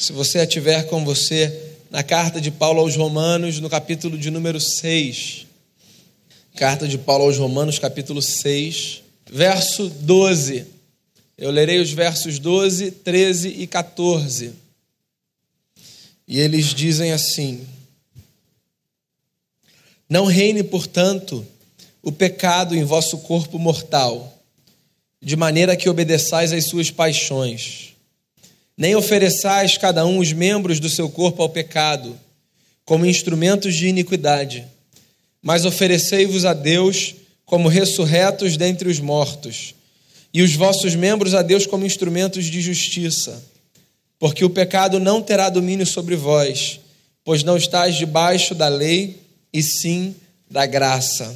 Se você a tiver com você, na carta de Paulo aos Romanos, no capítulo de número 6. Carta de Paulo aos Romanos, capítulo 6, verso 12. Eu lerei os versos 12, 13 e 14. E eles dizem assim: Não reine, portanto, o pecado em vosso corpo mortal, de maneira que obedeçais às suas paixões nem ofereçais cada um os membros do seu corpo ao pecado, como instrumentos de iniquidade, mas oferecei-vos a Deus como ressurretos dentre os mortos, e os vossos membros a Deus como instrumentos de justiça. Porque o pecado não terá domínio sobre vós, pois não estáis debaixo da lei, e sim da graça.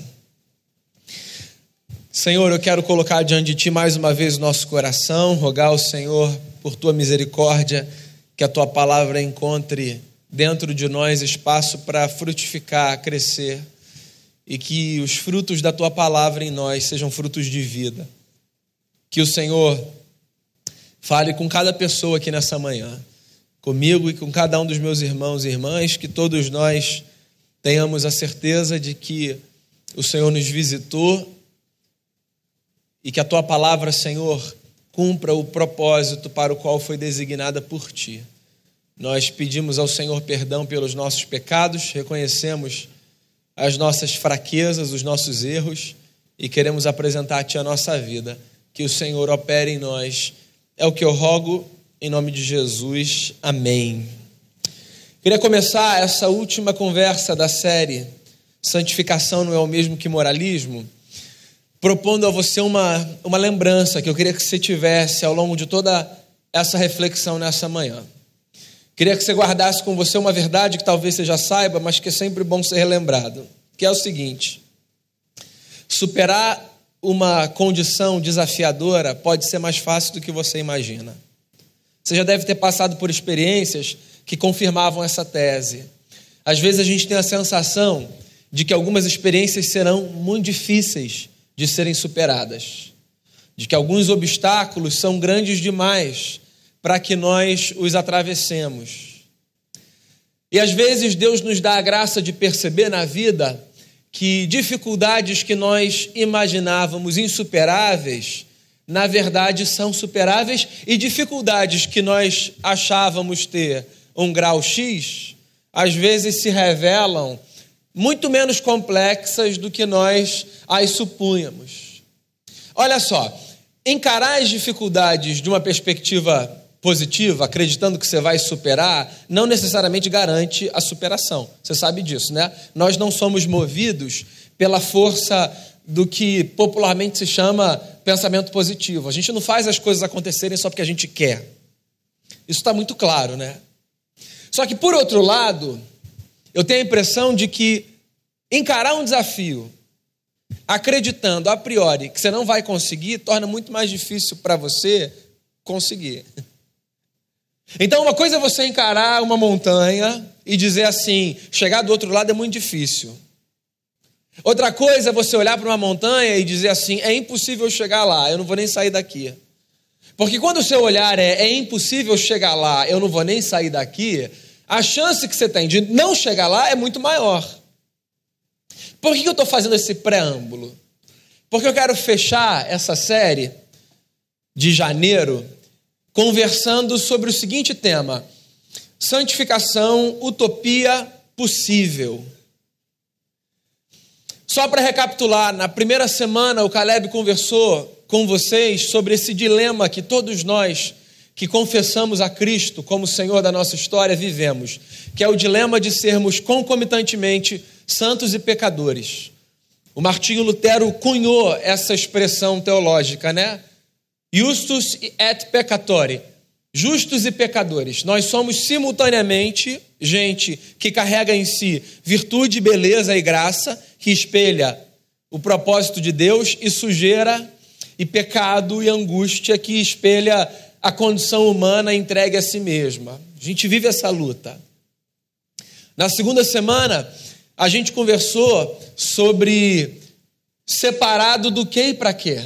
Senhor, eu quero colocar diante de Ti mais uma vez o nosso coração, rogar ao Senhor por tua misericórdia, que a tua palavra encontre dentro de nós espaço para frutificar, crescer e que os frutos da tua palavra em nós sejam frutos de vida. Que o Senhor fale com cada pessoa aqui nessa manhã, comigo e com cada um dos meus irmãos e irmãs, que todos nós tenhamos a certeza de que o Senhor nos visitou e que a tua palavra, Senhor, cumpra o propósito para o qual foi designada por ti. Nós pedimos ao Senhor perdão pelos nossos pecados, reconhecemos as nossas fraquezas, os nossos erros e queremos apresentar a Ti a nossa vida. Que o Senhor opere em nós. É o que eu rogo em nome de Jesus. Amém. Queria começar essa última conversa da série Santificação não é o mesmo que moralismo propondo a você uma, uma lembrança que eu queria que você tivesse ao longo de toda essa reflexão nessa manhã. Queria que você guardasse com você uma verdade que talvez você já saiba, mas que é sempre bom ser relembrado, que é o seguinte: superar uma condição desafiadora pode ser mais fácil do que você imagina. Você já deve ter passado por experiências que confirmavam essa tese. Às vezes a gente tem a sensação de que algumas experiências serão muito difíceis de serem superadas, de que alguns obstáculos são grandes demais para que nós os atravessemos. E às vezes Deus nos dá a graça de perceber na vida que dificuldades que nós imaginávamos insuperáveis, na verdade são superáveis, e dificuldades que nós achávamos ter um grau X, às vezes se revelam muito menos complexas do que nós as supunhamos. Olha só, encarar as dificuldades de uma perspectiva positiva, acreditando que você vai superar, não necessariamente garante a superação. Você sabe disso, né? Nós não somos movidos pela força do que popularmente se chama pensamento positivo. A gente não faz as coisas acontecerem só porque a gente quer. Isso está muito claro, né? Só que, por outro lado, eu tenho a impressão de que encarar um desafio acreditando a priori que você não vai conseguir torna muito mais difícil para você conseguir. Então, uma coisa é você encarar uma montanha e dizer assim: chegar do outro lado é muito difícil. Outra coisa é você olhar para uma montanha e dizer assim: é impossível chegar lá, eu não vou nem sair daqui. Porque quando o seu olhar é, é impossível chegar lá, eu não vou nem sair daqui, a chance que você tem de não chegar lá é muito maior. Por que eu estou fazendo esse preâmbulo? Porque eu quero fechar essa série de janeiro conversando sobre o seguinte tema: santificação, utopia possível. Só para recapitular, na primeira semana o Caleb conversou com vocês sobre esse dilema que todos nós que confessamos a Cristo como Senhor da nossa história vivemos, que é o dilema de sermos concomitantemente santos e pecadores. O Martinho Lutero cunhou essa expressão teológica, né? Justus et peccatori. Justos e pecadores. Nós somos simultaneamente gente que carrega em si virtude, beleza e graça, que espelha o propósito de Deus, e sujeira e pecado e angústia, que espelha a condição humana entregue a si mesma. A gente vive essa luta. Na segunda semana, a gente conversou sobre separado do que e para quê.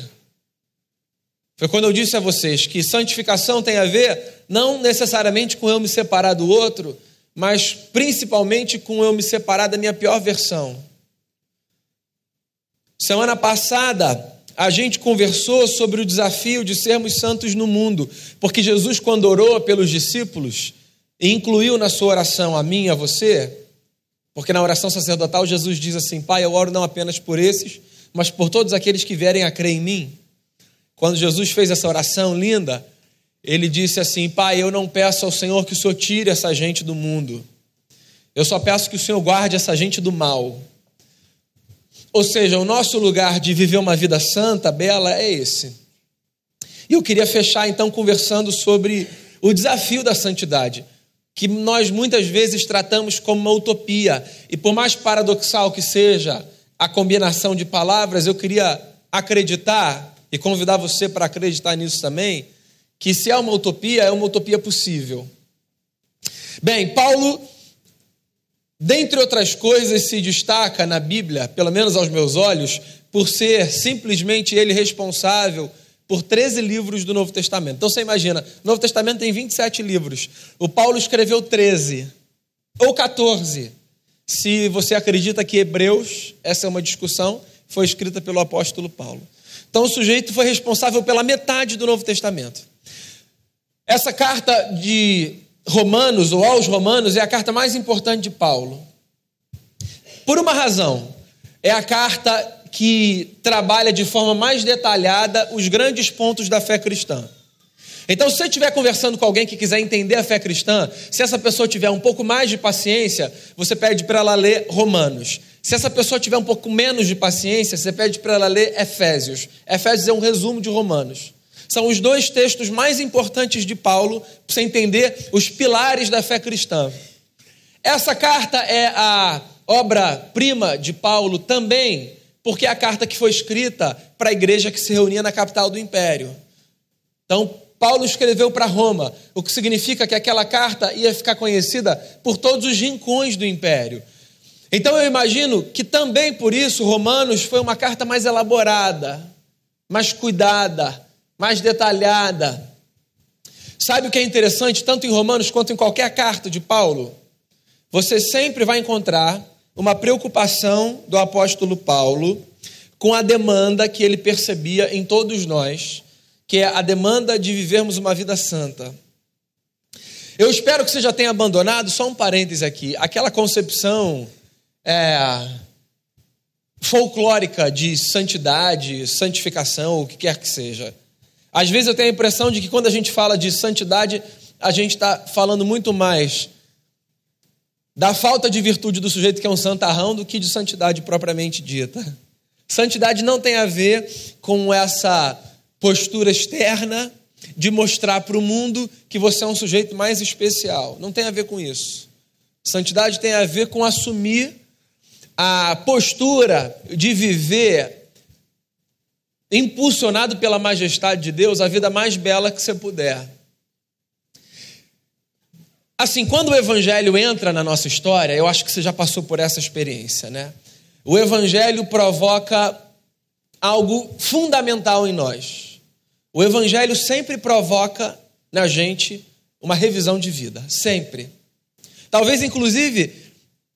Foi quando eu disse a vocês que santificação tem a ver não necessariamente com eu me separar do outro, mas principalmente com eu me separar da minha pior versão. Semana passada, a gente conversou sobre o desafio de sermos santos no mundo, porque Jesus, quando orou pelos discípulos, incluiu na sua oração a mim e a você, porque na oração sacerdotal Jesus diz assim: Pai, eu oro não apenas por esses, mas por todos aqueles que vierem a crer em mim. Quando Jesus fez essa oração linda, ele disse assim: Pai, eu não peço ao Senhor que o Senhor tire essa gente do mundo, eu só peço que o Senhor guarde essa gente do mal. Ou seja, o nosso lugar de viver uma vida santa, bela, é esse. E eu queria fechar então conversando sobre o desafio da santidade que nós muitas vezes tratamos como uma utopia. E por mais paradoxal que seja a combinação de palavras, eu queria acreditar e convidar você para acreditar nisso também, que se é uma utopia, é uma utopia possível. Bem, Paulo, dentre outras coisas, se destaca na Bíblia, pelo menos aos meus olhos, por ser simplesmente ele responsável por 13 livros do Novo Testamento. Então você imagina, o Novo Testamento tem 27 livros. O Paulo escreveu 13 ou 14. Se você acredita que Hebreus, essa é uma discussão, foi escrita pelo apóstolo Paulo. Então o sujeito foi responsável pela metade do Novo Testamento. Essa carta de Romanos ou aos Romanos é a carta mais importante de Paulo. Por uma razão, é a carta que trabalha de forma mais detalhada os grandes pontos da fé cristã. Então, se você estiver conversando com alguém que quiser entender a fé cristã, se essa pessoa tiver um pouco mais de paciência, você pede para ela ler Romanos. Se essa pessoa tiver um pouco menos de paciência, você pede para ela ler Efésios. Efésios é um resumo de Romanos. São os dois textos mais importantes de Paulo para você entender os pilares da fé cristã. Essa carta é a obra-prima de Paulo também porque é a carta que foi escrita para a igreja que se reunia na capital do império. Então, Paulo escreveu para Roma, o que significa que aquela carta ia ficar conhecida por todos os rincões do império. Então, eu imagino que também por isso Romanos foi uma carta mais elaborada, mais cuidada, mais detalhada. Sabe o que é interessante, tanto em Romanos quanto em qualquer carta de Paulo? Você sempre vai encontrar uma preocupação do apóstolo Paulo com a demanda que ele percebia em todos nós, que é a demanda de vivermos uma vida santa. Eu espero que você já tenha abandonado, só um parêntese aqui, aquela concepção é, folclórica de santidade, santificação, o que quer que seja. Às vezes eu tenho a impressão de que quando a gente fala de santidade, a gente está falando muito mais da falta de virtude do sujeito que é um santarrão do que de santidade propriamente dita. Santidade não tem a ver com essa postura externa de mostrar para o mundo que você é um sujeito mais especial. Não tem a ver com isso. Santidade tem a ver com assumir a postura de viver impulsionado pela majestade de Deus a vida mais bela que você puder. Assim, quando o evangelho entra na nossa história, eu acho que você já passou por essa experiência, né? O evangelho provoca algo fundamental em nós. O evangelho sempre provoca na gente uma revisão de vida, sempre. Talvez, inclusive,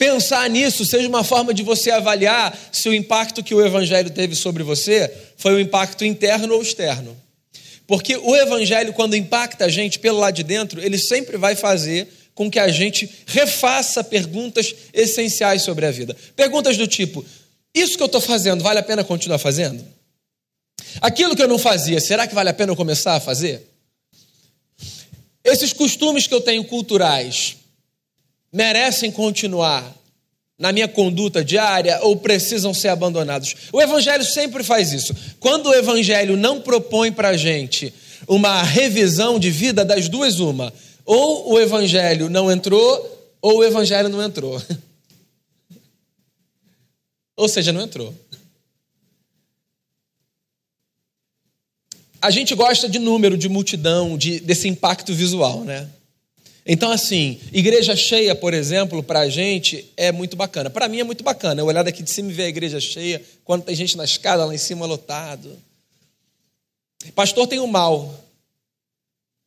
pensar nisso seja uma forma de você avaliar se o impacto que o evangelho teve sobre você foi um impacto interno ou externo. Porque o evangelho, quando impacta a gente pelo lado de dentro, ele sempre vai fazer com que a gente refaça perguntas essenciais sobre a vida. Perguntas do tipo: isso que eu estou fazendo, vale a pena continuar fazendo? Aquilo que eu não fazia, será que vale a pena eu começar a fazer? Esses costumes que eu tenho culturais merecem continuar na minha conduta diária ou precisam ser abandonados? O Evangelho sempre faz isso. Quando o Evangelho não propõe para a gente uma revisão de vida, das duas, uma. Ou o Evangelho não entrou, ou o Evangelho não entrou. ou seja, não entrou. A gente gosta de número, de multidão, de, desse impacto visual, né? Então, assim, igreja cheia, por exemplo, para a gente é muito bacana. Para mim é muito bacana. Eu olhar daqui de cima e ver a igreja cheia, quando tem gente na escada lá em cima lotado. Pastor tem o mal.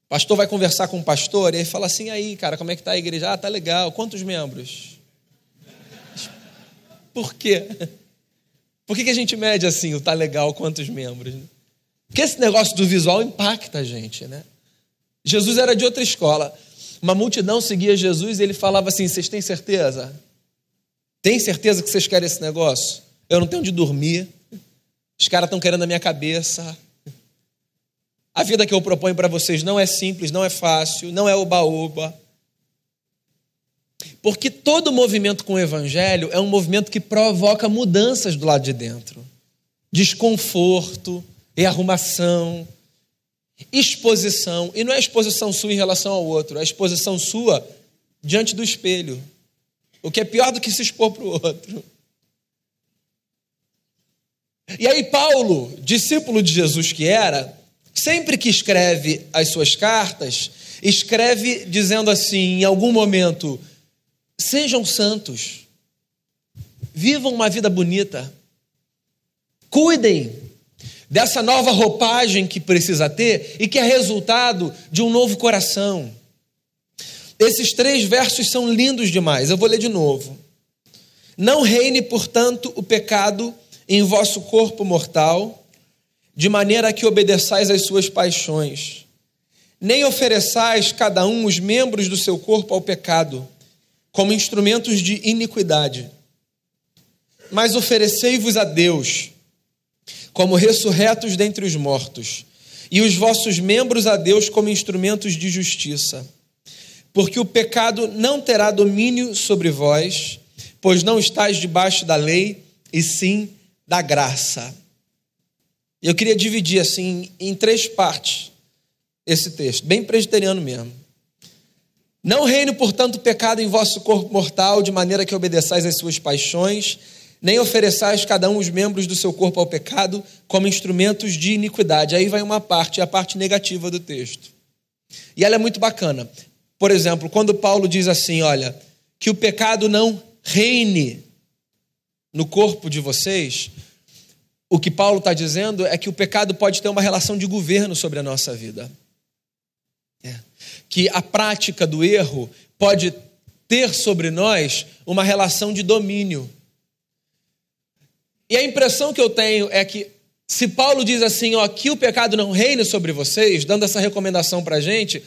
Pastor vai conversar com o pastor e ele fala assim: aí, cara, como é que tá a igreja? Ah, tá legal. Quantos membros? Por quê? Por que, que a gente mede assim, o tá legal, quantos membros? Porque esse negócio do visual impacta a gente, né? Jesus era de outra escola. Uma multidão seguia Jesus e ele falava assim: Vocês têm certeza? Tem certeza que vocês querem esse negócio? Eu não tenho onde dormir. Os caras estão querendo a minha cabeça. A vida que eu proponho para vocês não é simples, não é fácil, não é oba-oba. Porque todo movimento com o evangelho é um movimento que provoca mudanças do lado de dentro. Desconforto, e arrumação, exposição. E não é exposição sua em relação ao outro, é exposição sua diante do espelho. O que é pior do que se expor para o outro. E aí, Paulo, discípulo de Jesus que era, sempre que escreve as suas cartas, escreve dizendo assim, em algum momento, Sejam santos, vivam uma vida bonita, cuidem dessa nova roupagem que precisa ter e que é resultado de um novo coração. Esses três versos são lindos demais, eu vou ler de novo. Não reine, portanto, o pecado em vosso corpo mortal, de maneira que obedeçais às suas paixões, nem ofereçais cada um os membros do seu corpo ao pecado como instrumentos de iniquidade. Mas oferecei-vos a Deus como ressurretos dentre os mortos, e os vossos membros a Deus como instrumentos de justiça. Porque o pecado não terá domínio sobre vós, pois não estáis debaixo da lei, e sim da graça. Eu queria dividir assim em três partes esse texto, bem presbiteriano mesmo. Não reine, portanto, o pecado em vosso corpo mortal, de maneira que obedeçais às suas paixões, nem ofereçais cada um os membros do seu corpo ao pecado como instrumentos de iniquidade. Aí vai uma parte, a parte negativa do texto. E ela é muito bacana. Por exemplo, quando Paulo diz assim: olha, que o pecado não reine no corpo de vocês, o que Paulo está dizendo é que o pecado pode ter uma relação de governo sobre a nossa vida. É. Que a prática do erro pode ter sobre nós uma relação de domínio. E a impressão que eu tenho é que, se Paulo diz assim, ó, que o pecado não reine sobre vocês, dando essa recomendação para a gente,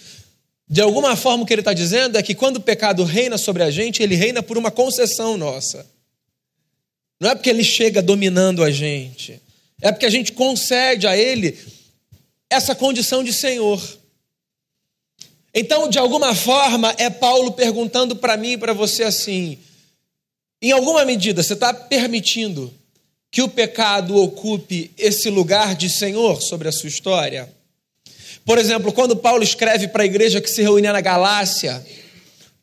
de alguma forma o que ele está dizendo é que quando o pecado reina sobre a gente, ele reina por uma concessão nossa. Não é porque ele chega dominando a gente, é porque a gente concede a ele essa condição de senhor. Então, de alguma forma, é Paulo perguntando para mim e para você assim: em alguma medida, você está permitindo que o pecado ocupe esse lugar de Senhor sobre a sua história? Por exemplo, quando Paulo escreve para a igreja que se reunia na Galácia,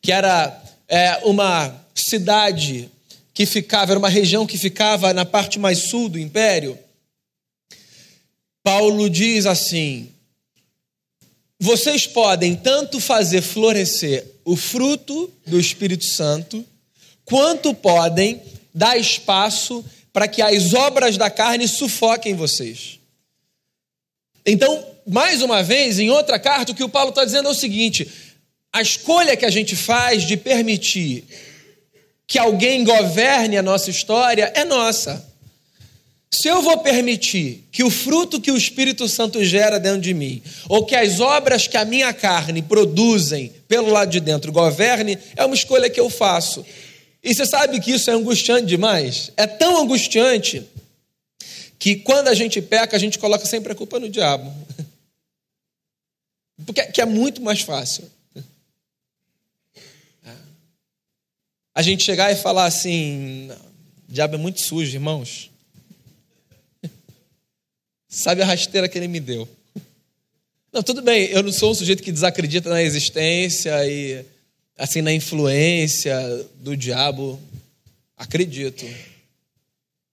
que era é, uma cidade que ficava, era uma região que ficava na parte mais sul do império, Paulo diz assim: vocês podem tanto fazer florescer o fruto do Espírito Santo, quanto podem dar espaço para que as obras da carne sufoquem vocês. Então, mais uma vez, em outra carta, o que o Paulo está dizendo é o seguinte: a escolha que a gente faz de permitir que alguém governe a nossa história é nossa. Se eu vou permitir que o fruto que o Espírito Santo gera dentro de mim, ou que as obras que a minha carne produzem pelo lado de dentro governe, é uma escolha que eu faço. E você sabe que isso é angustiante demais? É tão angustiante que quando a gente peca, a gente coloca sempre a culpa no diabo. Porque que é muito mais fácil. A gente chegar e falar assim: o diabo é muito sujo, irmãos. Sabe a rasteira que ele me deu? Não, tudo bem, eu não sou um sujeito que desacredita na existência e assim na influência do diabo. Acredito.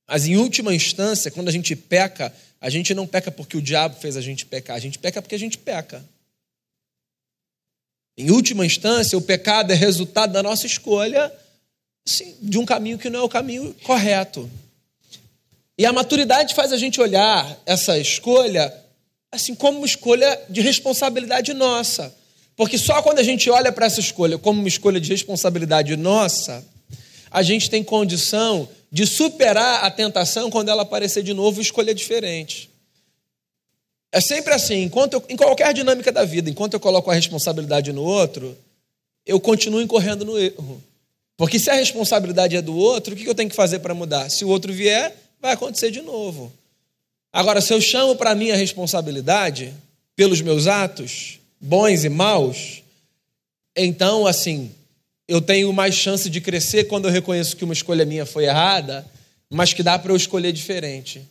Mas em última instância, quando a gente peca, a gente não peca porque o diabo fez a gente pecar, a gente peca porque a gente peca. Em última instância, o pecado é resultado da nossa escolha assim, de um caminho que não é o caminho correto. E a maturidade faz a gente olhar essa escolha assim como uma escolha de responsabilidade nossa. Porque só quando a gente olha para essa escolha como uma escolha de responsabilidade nossa, a gente tem condição de superar a tentação quando ela aparecer de novo e escolher diferente. É sempre assim, enquanto eu, em qualquer dinâmica da vida, enquanto eu coloco a responsabilidade no outro, eu continuo incorrendo no erro. Porque se a responsabilidade é do outro, o que eu tenho que fazer para mudar? Se o outro vier, vai acontecer de novo. Agora, se eu chamo para mim a responsabilidade pelos meus atos, bons e maus, então, assim, eu tenho mais chance de crescer quando eu reconheço que uma escolha minha foi errada, mas que dá para eu escolher diferente.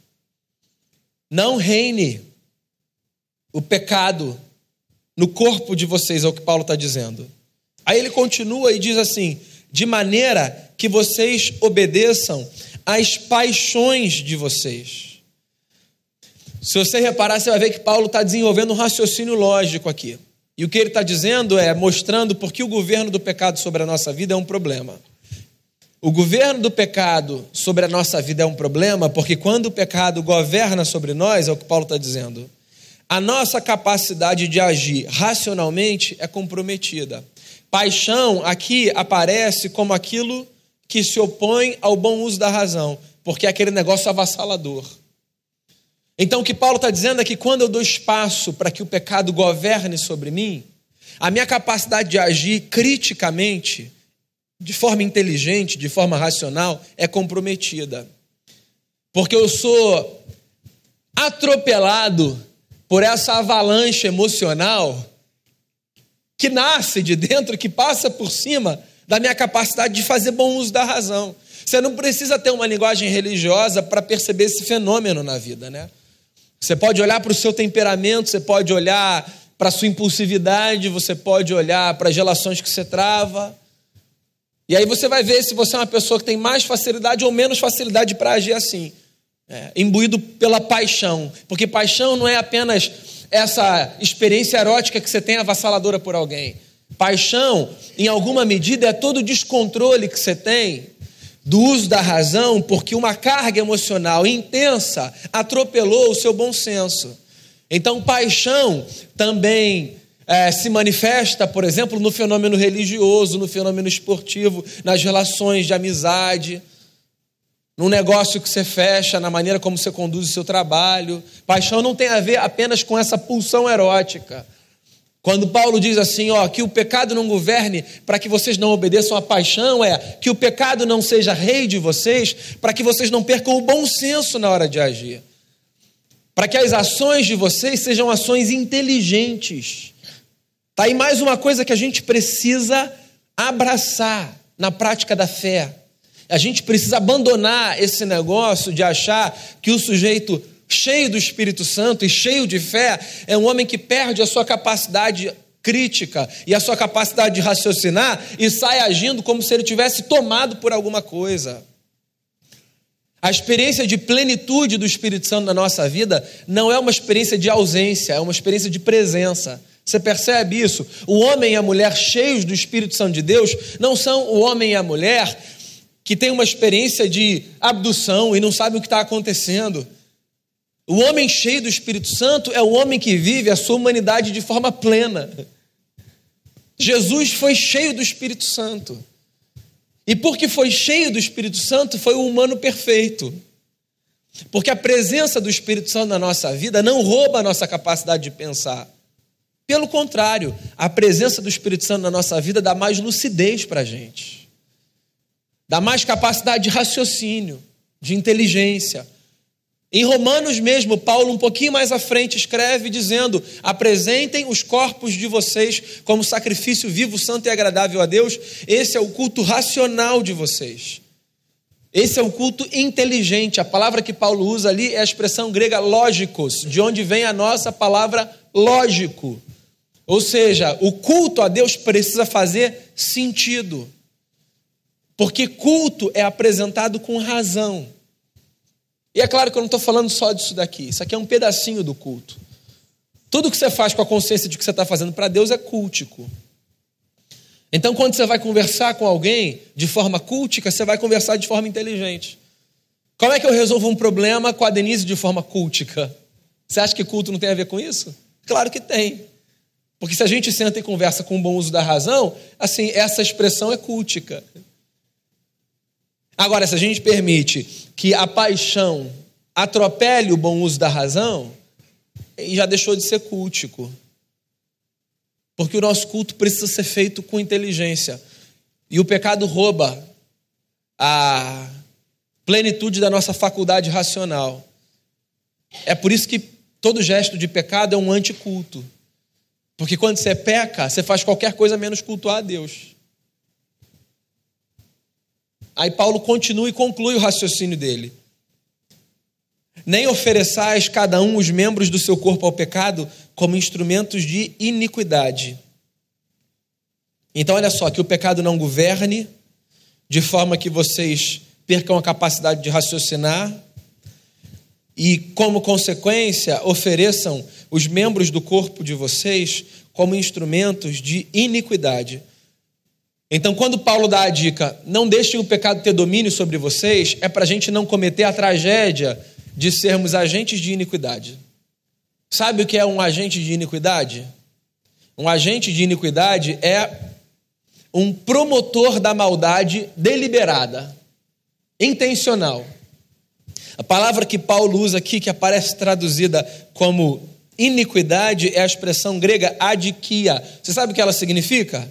Não reine o pecado no corpo de vocês, é o que Paulo está dizendo. Aí ele continua e diz assim: de maneira que vocês obedeçam às paixões de vocês. Se você reparar, você vai ver que Paulo está desenvolvendo um raciocínio lógico aqui. E o que ele está dizendo é mostrando por que o governo do pecado sobre a nossa vida é um problema. O governo do pecado sobre a nossa vida é um problema porque quando o pecado governa sobre nós, é o que Paulo está dizendo, a nossa capacidade de agir racionalmente é comprometida. Paixão aqui aparece como aquilo que se opõe ao bom uso da razão, porque é aquele negócio avassalador. Então, o que Paulo está dizendo é que quando eu dou espaço para que o pecado governe sobre mim, a minha capacidade de agir criticamente, de forma inteligente, de forma racional, é comprometida. Porque eu sou atropelado por essa avalanche emocional que nasce de dentro, que passa por cima da minha capacidade de fazer bom uso da razão. Você não precisa ter uma linguagem religiosa para perceber esse fenômeno na vida, né? Você pode olhar para o seu temperamento, você pode olhar para a sua impulsividade, você pode olhar para as relações que você trava. E aí você vai ver se você é uma pessoa que tem mais facilidade ou menos facilidade para agir assim. É, imbuído pela paixão. Porque paixão não é apenas essa experiência erótica que você tem avassaladora por alguém. Paixão, em alguma medida, é todo o descontrole que você tem do uso da razão porque uma carga emocional intensa atropelou o seu bom senso. Então, paixão também é, se manifesta, por exemplo, no fenômeno religioso, no fenômeno esportivo, nas relações de amizade, no negócio que você fecha, na maneira como você conduz o seu trabalho. Paixão não tem a ver apenas com essa pulsão erótica quando Paulo diz assim, ó, que o pecado não governe para que vocês não obedeçam à paixão, é que o pecado não seja rei de vocês, para que vocês não percam o bom senso na hora de agir. Para que as ações de vocês sejam ações inteligentes. Tá aí mais uma coisa que a gente precisa abraçar na prática da fé. A gente precisa abandonar esse negócio de achar que o sujeito cheio do Espírito Santo e cheio de fé, é um homem que perde a sua capacidade crítica e a sua capacidade de raciocinar e sai agindo como se ele tivesse tomado por alguma coisa. A experiência de plenitude do Espírito Santo na nossa vida não é uma experiência de ausência, é uma experiência de presença. Você percebe isso? O homem e a mulher cheios do Espírito Santo de Deus não são o homem e a mulher que têm uma experiência de abdução e não sabem o que está acontecendo. O homem cheio do Espírito Santo é o homem que vive a sua humanidade de forma plena. Jesus foi cheio do Espírito Santo. E porque foi cheio do Espírito Santo, foi o humano perfeito. Porque a presença do Espírito Santo na nossa vida não rouba a nossa capacidade de pensar. Pelo contrário, a presença do Espírito Santo na nossa vida dá mais lucidez para a gente, dá mais capacidade de raciocínio, de inteligência, em Romanos mesmo, Paulo, um pouquinho mais à frente, escreve dizendo: apresentem os corpos de vocês como sacrifício vivo, santo e agradável a Deus. Esse é o culto racional de vocês. Esse é o culto inteligente. A palavra que Paulo usa ali é a expressão grega lógicos, de onde vem a nossa palavra lógico. Ou seja, o culto a Deus precisa fazer sentido. Porque culto é apresentado com razão. E é claro que eu não estou falando só disso daqui, isso aqui é um pedacinho do culto. Tudo que você faz com a consciência de que você está fazendo para Deus é cultico. Então, quando você vai conversar com alguém de forma cultica, você vai conversar de forma inteligente. Como é que eu resolvo um problema com a Denise de forma cultica? Você acha que culto não tem a ver com isso? Claro que tem. Porque se a gente senta e conversa com o bom uso da razão, assim, essa expressão é cultica. Agora, se a gente permite que a paixão atropele o bom uso da razão, já deixou de ser cultico. Porque o nosso culto precisa ser feito com inteligência. E o pecado rouba a plenitude da nossa faculdade racional. É por isso que todo gesto de pecado é um anticulto. Porque quando você peca, você faz qualquer coisa menos cultuar a Deus. Aí Paulo continua e conclui o raciocínio dele. Nem ofereçais cada um os membros do seu corpo ao pecado como instrumentos de iniquidade. Então, olha só, que o pecado não governe, de forma que vocês percam a capacidade de raciocinar, e, como consequência, ofereçam os membros do corpo de vocês como instrumentos de iniquidade. Então, quando Paulo dá a dica, não deixem o pecado ter domínio sobre vocês, é para a gente não cometer a tragédia de sermos agentes de iniquidade. Sabe o que é um agente de iniquidade? Um agente de iniquidade é um promotor da maldade deliberada, intencional. A palavra que Paulo usa aqui, que aparece traduzida como iniquidade, é a expressão grega adikia. Você sabe o que ela significa?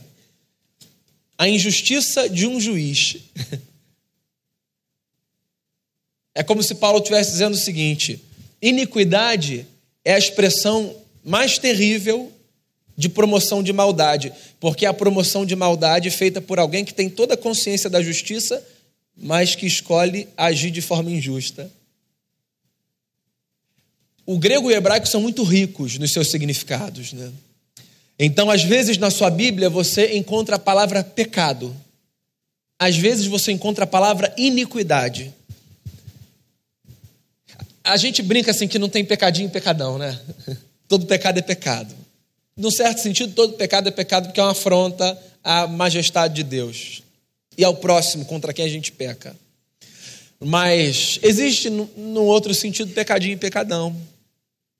A injustiça de um juiz. É como se Paulo estivesse dizendo o seguinte: iniquidade é a expressão mais terrível de promoção de maldade, porque é a promoção de maldade feita por alguém que tem toda a consciência da justiça, mas que escolhe agir de forma injusta. O grego e o hebraico são muito ricos nos seus significados, né? Então, às vezes na sua Bíblia você encontra a palavra pecado. Às vezes você encontra a palavra iniquidade. A gente brinca assim que não tem pecadinho e pecadão, né? Todo pecado é pecado. Num certo sentido, todo pecado é pecado porque é uma afronta à majestade de Deus e ao próximo contra quem a gente peca. Mas existe, no outro sentido, pecadinho e pecadão.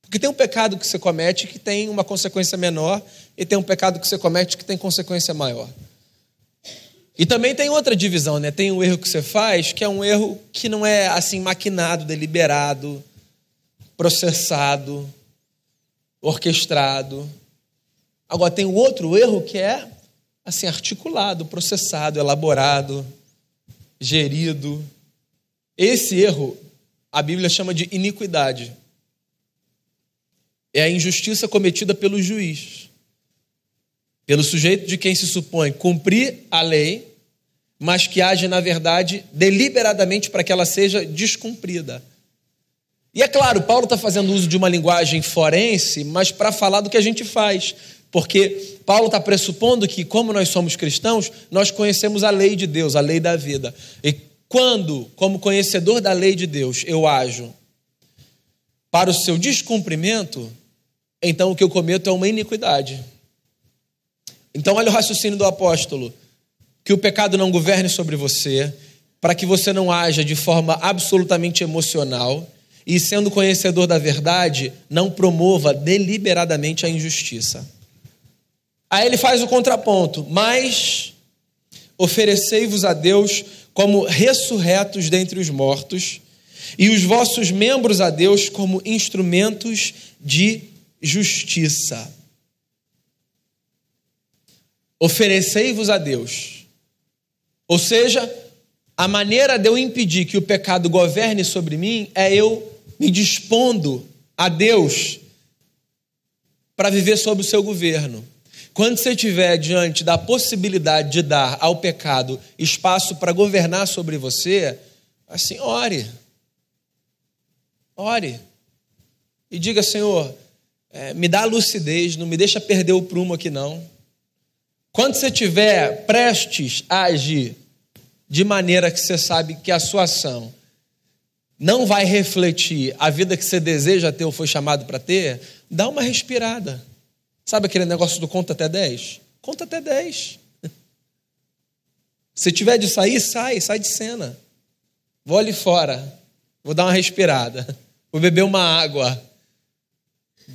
Porque tem um pecado que você comete que tem uma consequência menor, e tem um pecado que você comete que tem consequência maior. E também tem outra divisão, né? Tem um erro que você faz que é um erro que não é assim maquinado, deliberado, processado, orquestrado. Agora tem o outro erro que é assim articulado, processado, elaborado, gerido. Esse erro a Bíblia chama de iniquidade é a injustiça cometida pelo juiz, pelo sujeito de quem se supõe cumprir a lei, mas que age, na verdade, deliberadamente para que ela seja descumprida. E é claro, Paulo está fazendo uso de uma linguagem forense, mas para falar do que a gente faz. Porque Paulo está pressupondo que, como nós somos cristãos, nós conhecemos a lei de Deus, a lei da vida. E quando, como conhecedor da lei de Deus, eu ajo para o seu descumprimento, então o que eu cometo é uma iniquidade. Então, olha o raciocínio do apóstolo: que o pecado não governe sobre você, para que você não haja de forma absolutamente emocional e, sendo conhecedor da verdade, não promova deliberadamente a injustiça. Aí ele faz o contraponto, mas oferecei-vos a Deus como ressurretos dentre os mortos, e os vossos membros a Deus como instrumentos de justiça. Oferecei-vos a Deus. Ou seja, a maneira de eu impedir que o pecado governe sobre mim é eu me dispondo a Deus para viver sob o seu governo. Quando você estiver diante da possibilidade de dar ao pecado espaço para governar sobre você, assim, ore. Ore. E diga, Senhor, é, me dá lucidez, não me deixa perder o prumo aqui não. Quando você estiver prestes a agir de maneira que você sabe que a sua ação não vai refletir a vida que você deseja ter ou foi chamado para ter, dá uma respirada. Sabe aquele negócio do conta até 10? Conta até 10. Se tiver de sair, sai, sai de cena. Vou ali fora, vou dar uma respirada, vou beber uma água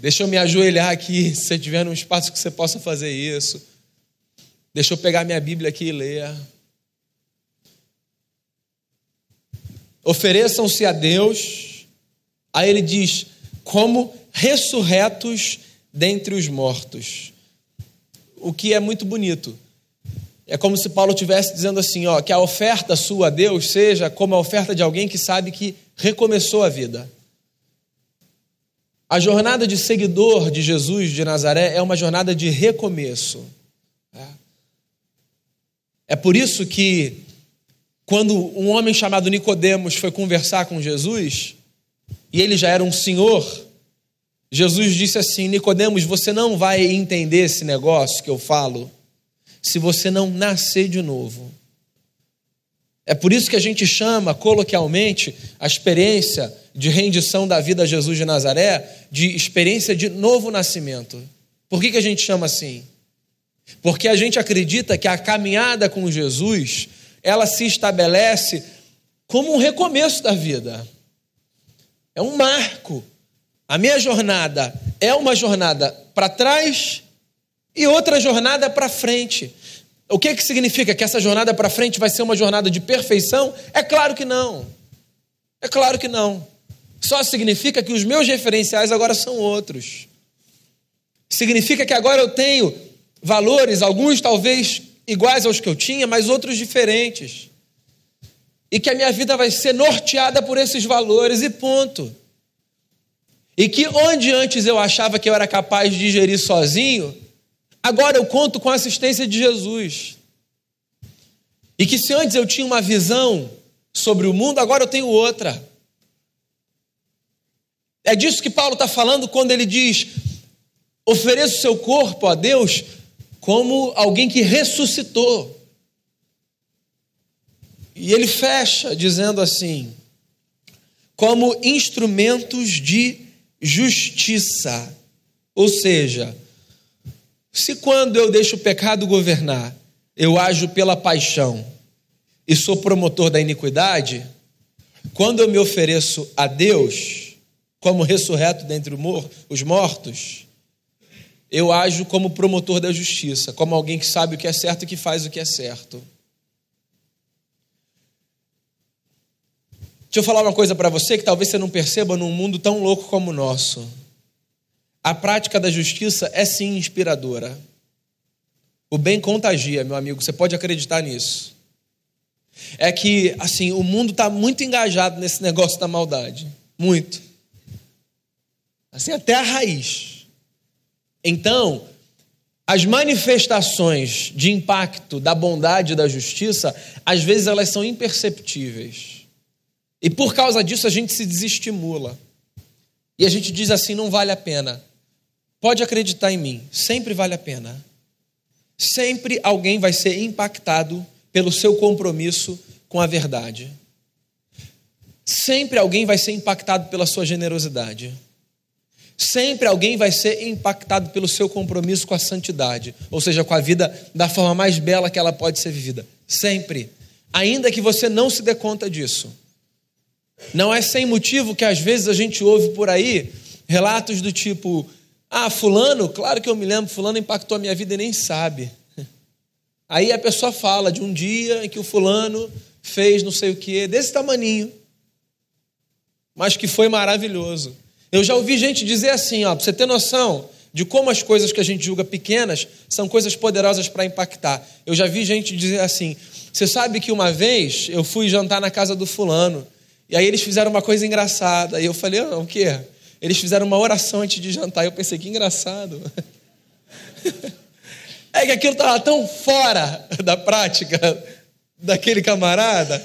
Deixa eu me ajoelhar aqui, se você tiver num espaço que você possa fazer isso. Deixa eu pegar minha Bíblia aqui e ler. Ofereçam-se a Deus. Aí ele diz: como ressurretos dentre os mortos. O que é muito bonito. É como se Paulo estivesse dizendo assim, ó, que a oferta sua a Deus seja como a oferta de alguém que sabe que recomeçou a vida. A jornada de seguidor de Jesus de Nazaré é uma jornada de recomeço. É, é por isso que quando um homem chamado Nicodemos foi conversar com Jesus, e ele já era um senhor, Jesus disse assim: Nicodemos, você não vai entender esse negócio que eu falo se você não nascer de novo. É por isso que a gente chama coloquialmente a experiência de rendição da vida a Jesus de Nazaré de experiência de novo nascimento. Por que, que a gente chama assim? Porque a gente acredita que a caminhada com Jesus ela se estabelece como um recomeço da vida. É um marco a minha jornada é uma jornada para trás e outra jornada para frente. O que, que significa que essa jornada para frente vai ser uma jornada de perfeição? É claro que não. É claro que não. Só significa que os meus referenciais agora são outros. Significa que agora eu tenho valores, alguns talvez iguais aos que eu tinha, mas outros diferentes. E que a minha vida vai ser norteada por esses valores e ponto. E que onde antes eu achava que eu era capaz de digerir sozinho, agora eu conto com a assistência de Jesus. E que se antes eu tinha uma visão sobre o mundo, agora eu tenho outra. É disso que Paulo está falando quando ele diz: ofereça o seu corpo a Deus como alguém que ressuscitou. E ele fecha dizendo assim: como instrumentos de justiça. Ou seja, se quando eu deixo o pecado governar, eu ajo pela paixão e sou promotor da iniquidade, quando eu me ofereço a Deus como ressurreto dentre os mortos, eu ajo como promotor da justiça, como alguém que sabe o que é certo e que faz o que é certo. Deixa eu falar uma coisa para você que talvez você não perceba num mundo tão louco como o nosso. A prática da justiça é sim inspiradora. O bem contagia, meu amigo, você pode acreditar nisso. É que, assim, o mundo está muito engajado nesse negócio da maldade. Muito. Assim, até a raiz. Então, as manifestações de impacto da bondade e da justiça, às vezes elas são imperceptíveis. E por causa disso a gente se desestimula. E a gente diz assim: não vale a pena. Pode acreditar em mim, sempre vale a pena. Sempre alguém vai ser impactado pelo seu compromisso com a verdade. Sempre alguém vai ser impactado pela sua generosidade. Sempre alguém vai ser impactado pelo seu compromisso com a santidade, ou seja, com a vida da forma mais bela que ela pode ser vivida. Sempre. Ainda que você não se dê conta disso. Não é sem motivo que às vezes a gente ouve por aí relatos do tipo: ah, Fulano, claro que eu me lembro, Fulano impactou a minha vida e nem sabe. Aí a pessoa fala de um dia em que o Fulano fez não sei o que, desse tamaninho, mas que foi maravilhoso. Eu já ouvi gente dizer assim, ó, para você ter noção de como as coisas que a gente julga pequenas são coisas poderosas para impactar. Eu já vi gente dizer assim: você sabe que uma vez eu fui jantar na casa do fulano e aí eles fizeram uma coisa engraçada. E eu falei, ah, o quê? Eles fizeram uma oração antes de jantar. E eu pensei, que engraçado. É que aquilo estava tão fora da prática daquele camarada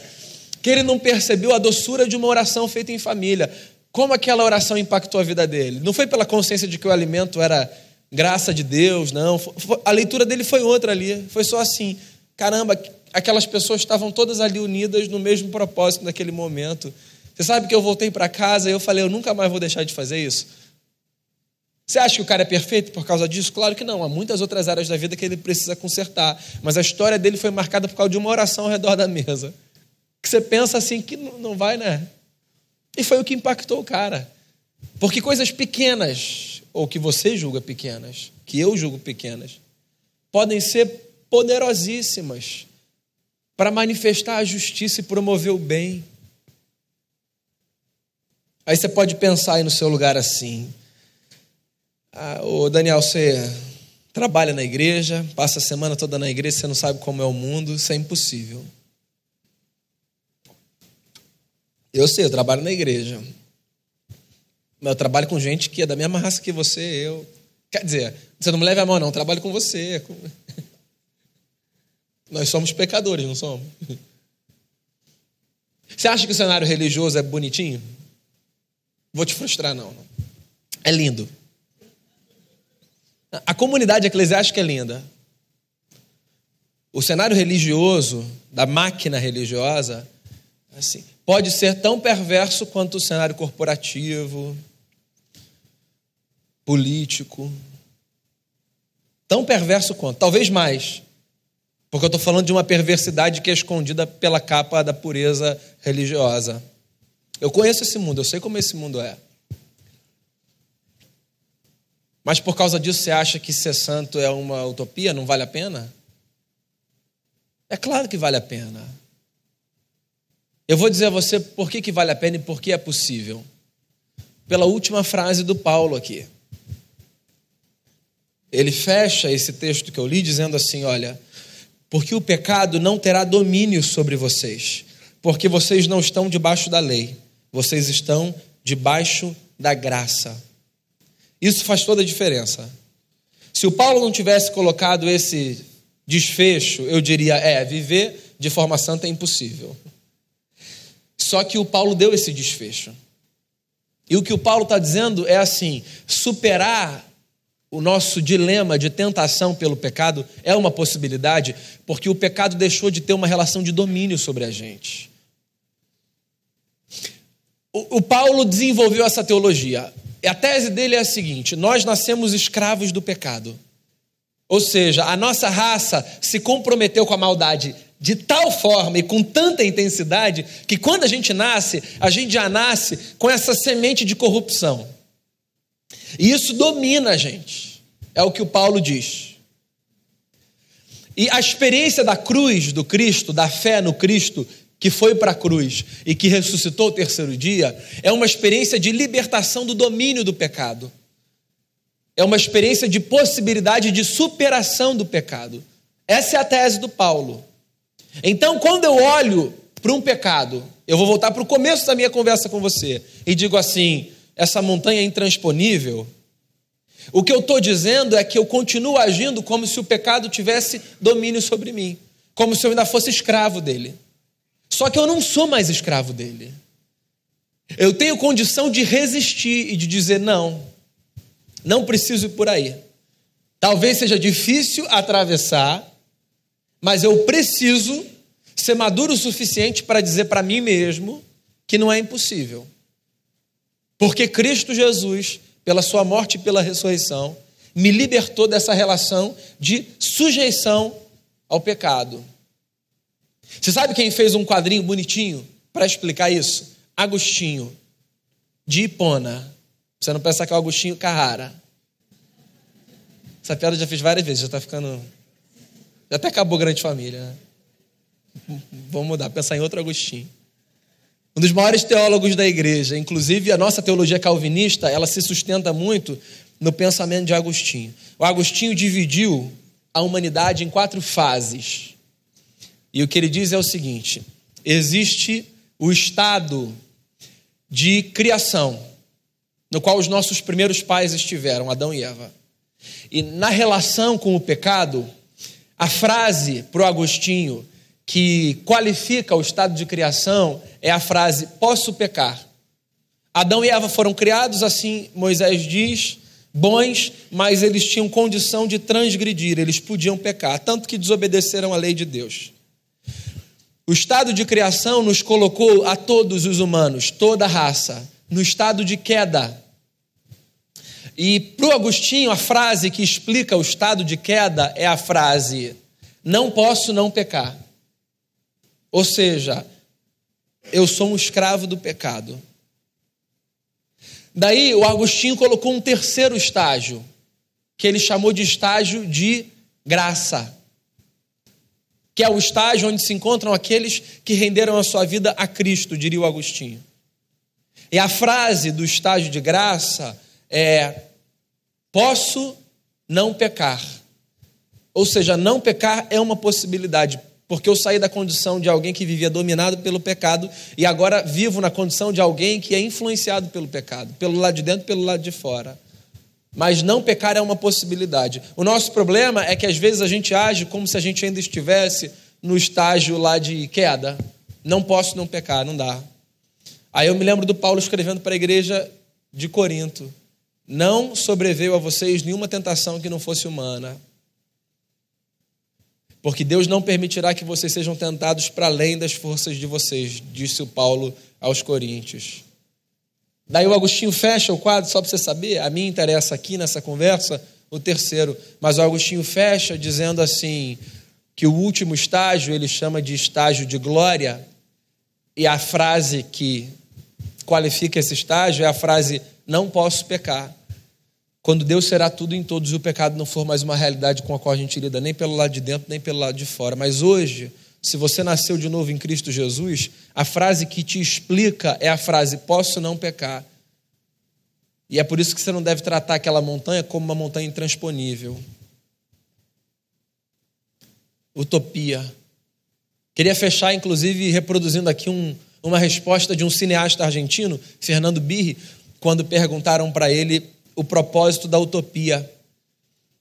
que ele não percebeu a doçura de uma oração feita em família. Como aquela oração impactou a vida dele? Não foi pela consciência de que o alimento era graça de Deus, não. A leitura dele foi outra ali. Foi só assim: caramba, aquelas pessoas estavam todas ali unidas no mesmo propósito naquele momento. Você sabe que eu voltei para casa e eu falei, eu nunca mais vou deixar de fazer isso. Você acha que o cara é perfeito por causa disso? Claro que não. Há muitas outras áreas da vida que ele precisa consertar. Mas a história dele foi marcada por causa de uma oração ao redor da mesa. Que você pensa assim que não vai, né? E foi o que impactou o cara. Porque coisas pequenas ou que você julga pequenas, que eu julgo pequenas, podem ser poderosíssimas para manifestar a justiça e promover o bem. Aí você pode pensar aí no seu lugar assim: ah, ô Daniel, você trabalha na igreja, passa a semana toda na igreja, você não sabe como é o mundo, isso é impossível. Eu sei, eu trabalho na igreja. Mas eu trabalho com gente que é da mesma raça que você, eu. Quer dizer, você não me leve a mão, não, eu trabalho com você. Nós somos pecadores, não somos? Você acha que o cenário religioso é bonitinho? Vou te frustrar, não. É lindo. A comunidade eclesiástica é linda. O cenário religioso, da máquina religiosa, assim, pode ser tão perverso quanto o cenário corporativo, político. Tão perverso quanto, talvez mais. Porque eu estou falando de uma perversidade que é escondida pela capa da pureza religiosa. Eu conheço esse mundo, eu sei como esse mundo é. Mas por causa disso você acha que ser santo é uma utopia? Não vale a pena? É claro que vale a pena. Eu vou dizer a você por que, que vale a pena e por que é possível. Pela última frase do Paulo aqui. Ele fecha esse texto que eu li dizendo assim: olha, porque o pecado não terá domínio sobre vocês, porque vocês não estão debaixo da lei, vocês estão debaixo da graça. Isso faz toda a diferença. Se o Paulo não tivesse colocado esse desfecho, eu diria: é, viver de forma santa é impossível. Só que o Paulo deu esse desfecho. E o que o Paulo está dizendo é assim: superar o nosso dilema de tentação pelo pecado é uma possibilidade, porque o pecado deixou de ter uma relação de domínio sobre a gente. O, Paulo desenvolveu essa teologia. A tese dele é a seguinte: nós nascemos escravos do pecado. Ou seja, a nossa raça se comprometeu com a maldade de tal forma e com tanta intensidade que quando a gente nasce, a gente já nasce com essa semente de corrupção. E isso domina a gente. É o que o Paulo diz. E a experiência da cruz do Cristo, da fé no Cristo, que foi para a cruz e que ressuscitou o terceiro dia, é uma experiência de libertação do domínio do pecado. É uma experiência de possibilidade de superação do pecado. Essa é a tese do Paulo. Então, quando eu olho para um pecado, eu vou voltar para o começo da minha conversa com você e digo assim: essa montanha é intransponível. O que eu estou dizendo é que eu continuo agindo como se o pecado tivesse domínio sobre mim, como se eu ainda fosse escravo dele. Só que eu não sou mais escravo dele. Eu tenho condição de resistir e de dizer não, não preciso ir por aí. Talvez seja difícil atravessar, mas eu preciso ser maduro o suficiente para dizer para mim mesmo que não é impossível. Porque Cristo Jesus, pela sua morte e pela ressurreição, me libertou dessa relação de sujeição ao pecado. Você sabe quem fez um quadrinho bonitinho para explicar isso? Agostinho, de Hipona. Você não pensar que é o Agostinho Carrara. Essa piada eu já fiz várias vezes, já está ficando já até acabou grande família, né? Vamos mudar, pensar em outro Agostinho. Um dos maiores teólogos da igreja, inclusive a nossa teologia calvinista, ela se sustenta muito no pensamento de Agostinho. O Agostinho dividiu a humanidade em quatro fases. E o que ele diz é o seguinte: existe o estado de criação, no qual os nossos primeiros pais estiveram, Adão e Eva. E na relação com o pecado, a frase para o Agostinho que qualifica o estado de criação é a frase: posso pecar. Adão e Eva foram criados, assim Moisés diz, bons, mas eles tinham condição de transgredir, eles podiam pecar, tanto que desobedeceram a lei de Deus. O estado de criação nos colocou a todos os humanos, toda a raça, no estado de queda. E para o Agostinho, a frase que explica o estado de queda é a frase: não posso não pecar. Ou seja, eu sou um escravo do pecado. Daí o Agostinho colocou um terceiro estágio, que ele chamou de estágio de graça, que é o estágio onde se encontram aqueles que renderam a sua vida a Cristo, diria o Agostinho. E a frase do estágio de graça é: posso não pecar. Ou seja, não pecar é uma possibilidade, porque eu saí da condição de alguém que vivia dominado pelo pecado e agora vivo na condição de alguém que é influenciado pelo pecado, pelo lado de dentro pelo lado de fora. Mas não pecar é uma possibilidade. O nosso problema é que às vezes a gente age como se a gente ainda estivesse no estágio lá de queda. Não posso não pecar, não dá. Aí eu me lembro do Paulo escrevendo para a igreja de Corinto: Não sobreveio a vocês nenhuma tentação que não fosse humana. Porque Deus não permitirá que vocês sejam tentados para além das forças de vocês, disse o Paulo aos Coríntios. Daí o Agostinho fecha o quadro, só para você saber, a mim interessa aqui nessa conversa o terceiro, mas o Agostinho fecha dizendo assim: que o último estágio ele chama de estágio de glória, e a frase que qualifica esse estágio é a frase: não posso pecar. Quando Deus será tudo em todos e o pecado não for mais uma realidade com a qual a gente lida nem pelo lado de dentro nem pelo lado de fora. Mas hoje, se você nasceu de novo em Cristo Jesus, a frase que te explica é a frase: posso não pecar. E é por isso que você não deve tratar aquela montanha como uma montanha intransponível. Utopia. Queria fechar, inclusive, reproduzindo aqui um, uma resposta de um cineasta argentino, Fernando Birri, quando perguntaram para ele o propósito da utopia.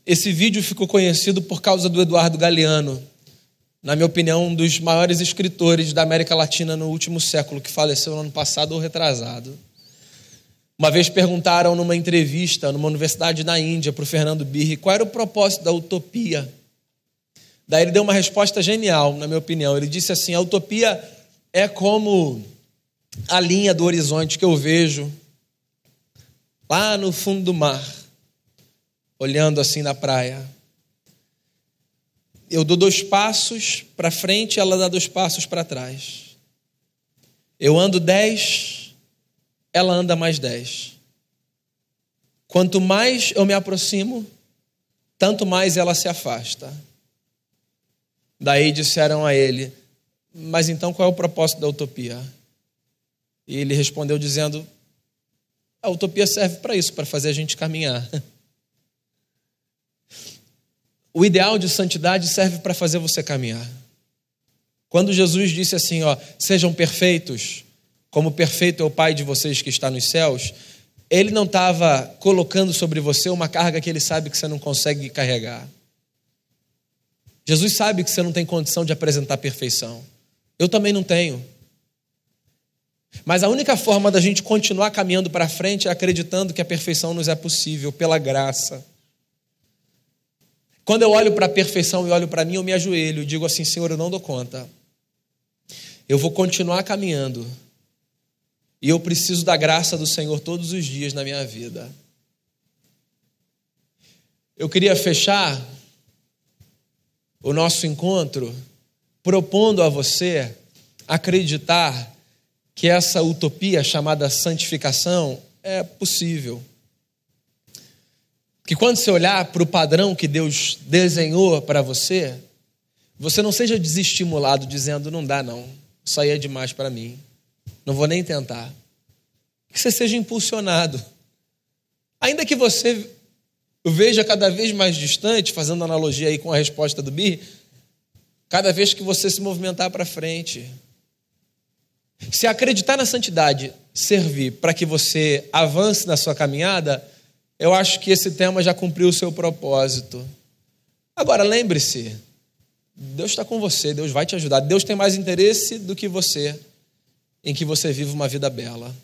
Esse vídeo ficou conhecido por causa do Eduardo Galeano, na minha opinião, um dos maiores escritores da América Latina no último século, que faleceu no ano passado ou retrasado. Uma vez perguntaram numa entrevista numa universidade na Índia para o Fernando Birri qual era o propósito da utopia. Daí ele deu uma resposta genial, na minha opinião. Ele disse assim: a utopia é como a linha do horizonte que eu vejo lá no fundo do mar, olhando assim na praia eu dou dois passos para frente, ela dá dois passos para trás. Eu ando dez, ela anda mais dez. Quanto mais eu me aproximo, tanto mais ela se afasta. Daí disseram a ele: Mas então qual é o propósito da utopia? E ele respondeu dizendo: A utopia serve para isso, para fazer a gente caminhar. O ideal de santidade serve para fazer você caminhar. Quando Jesus disse assim, ó, sejam perfeitos, como perfeito é o Pai de vocês que está nos céus, ele não estava colocando sobre você uma carga que ele sabe que você não consegue carregar. Jesus sabe que você não tem condição de apresentar perfeição. Eu também não tenho. Mas a única forma da gente continuar caminhando para frente é acreditando que a perfeição nos é possível pela graça. Quando eu olho para a perfeição e olho para mim, eu me ajoelho e digo assim: Senhor, eu não dou conta. Eu vou continuar caminhando. E eu preciso da graça do Senhor todos os dias na minha vida. Eu queria fechar o nosso encontro propondo a você acreditar que essa utopia chamada santificação é possível que quando você olhar para o padrão que Deus desenhou para você, você não seja desestimulado dizendo: não dá, não, isso aí é demais para mim, não vou nem tentar. Que você seja impulsionado. Ainda que você veja cada vez mais distante, fazendo analogia aí com a resposta do Bir, cada vez que você se movimentar para frente. Se acreditar na santidade servir para que você avance na sua caminhada, eu acho que esse tema já cumpriu o seu propósito. Agora, lembre-se: Deus está com você, Deus vai te ajudar. Deus tem mais interesse do que você em que você viva uma vida bela.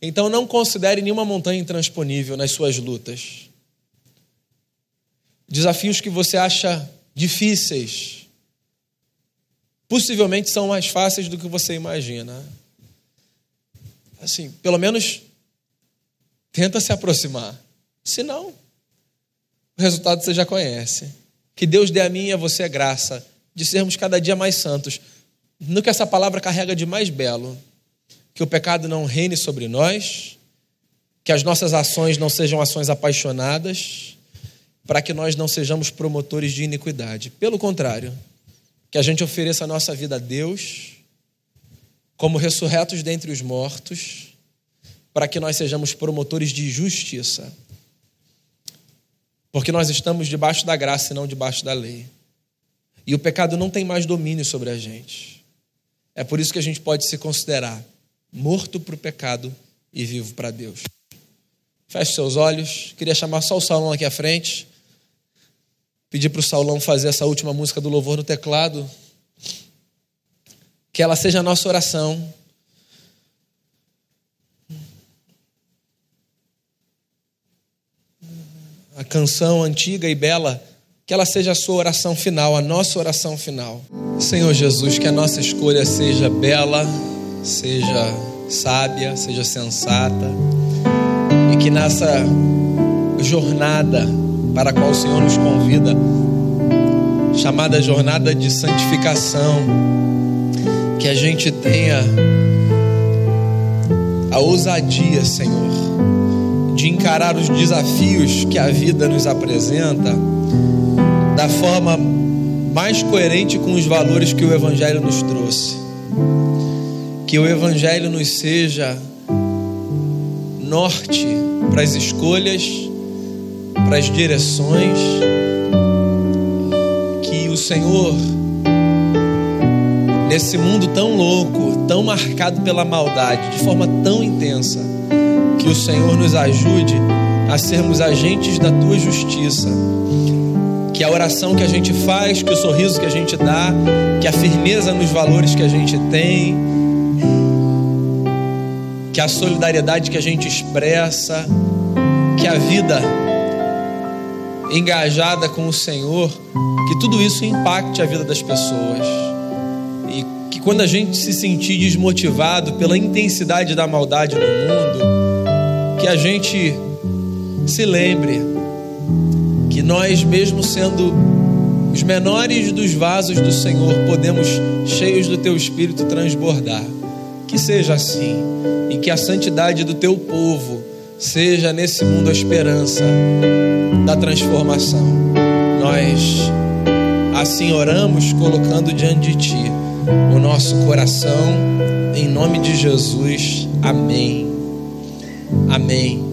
Então, não considere nenhuma montanha intransponível nas suas lutas. Desafios que você acha difíceis, possivelmente são mais fáceis do que você imagina. Assim, pelo menos Tenta se aproximar. Se não, o resultado você já conhece. Que Deus dê a mim e a você a graça de sermos cada dia mais santos. No que essa palavra carrega de mais belo. Que o pecado não reine sobre nós, que as nossas ações não sejam ações apaixonadas, para que nós não sejamos promotores de iniquidade. Pelo contrário, que a gente ofereça a nossa vida a Deus, como ressurretos dentre os mortos, para que nós sejamos promotores de justiça. Porque nós estamos debaixo da graça e não debaixo da lei. E o pecado não tem mais domínio sobre a gente. É por isso que a gente pode se considerar morto para o pecado e vivo para Deus. Feche seus olhos. Queria chamar só o Saulão aqui à frente. Pedir para o Saulão fazer essa última música do louvor no teclado. Que ela seja a nossa oração. A canção antiga e bela, que ela seja a sua oração final, a nossa oração final. Senhor Jesus, que a nossa escolha seja bela, seja sábia, seja sensata que nessa jornada para a qual o Senhor nos convida, chamada jornada de santificação, que a gente tenha a ousadia, Senhor, de encarar os desafios que a vida nos apresenta da forma mais coerente com os valores que o Evangelho nos trouxe. Que o Evangelho nos seja norte para as escolhas, para as direções. Que o Senhor, nesse mundo tão louco, tão marcado pela maldade, de forma tão intensa, que o Senhor nos ajude a sermos agentes da tua justiça. Que a oração que a gente faz, que o sorriso que a gente dá, que a firmeza nos valores que a gente tem, que a solidariedade que a gente expressa, que a vida engajada com o Senhor, que tudo isso impacte a vida das pessoas. E que quando a gente se sentir desmotivado pela intensidade da maldade no mundo, que a gente se lembre que nós, mesmo sendo os menores dos vasos do Senhor, podemos, cheios do Teu Espírito, transbordar. Que seja assim e que a santidade do teu povo seja nesse mundo a esperança da transformação. Nós assim oramos, colocando diante de ti o nosso coração, em nome de Jesus. Amém. Amém.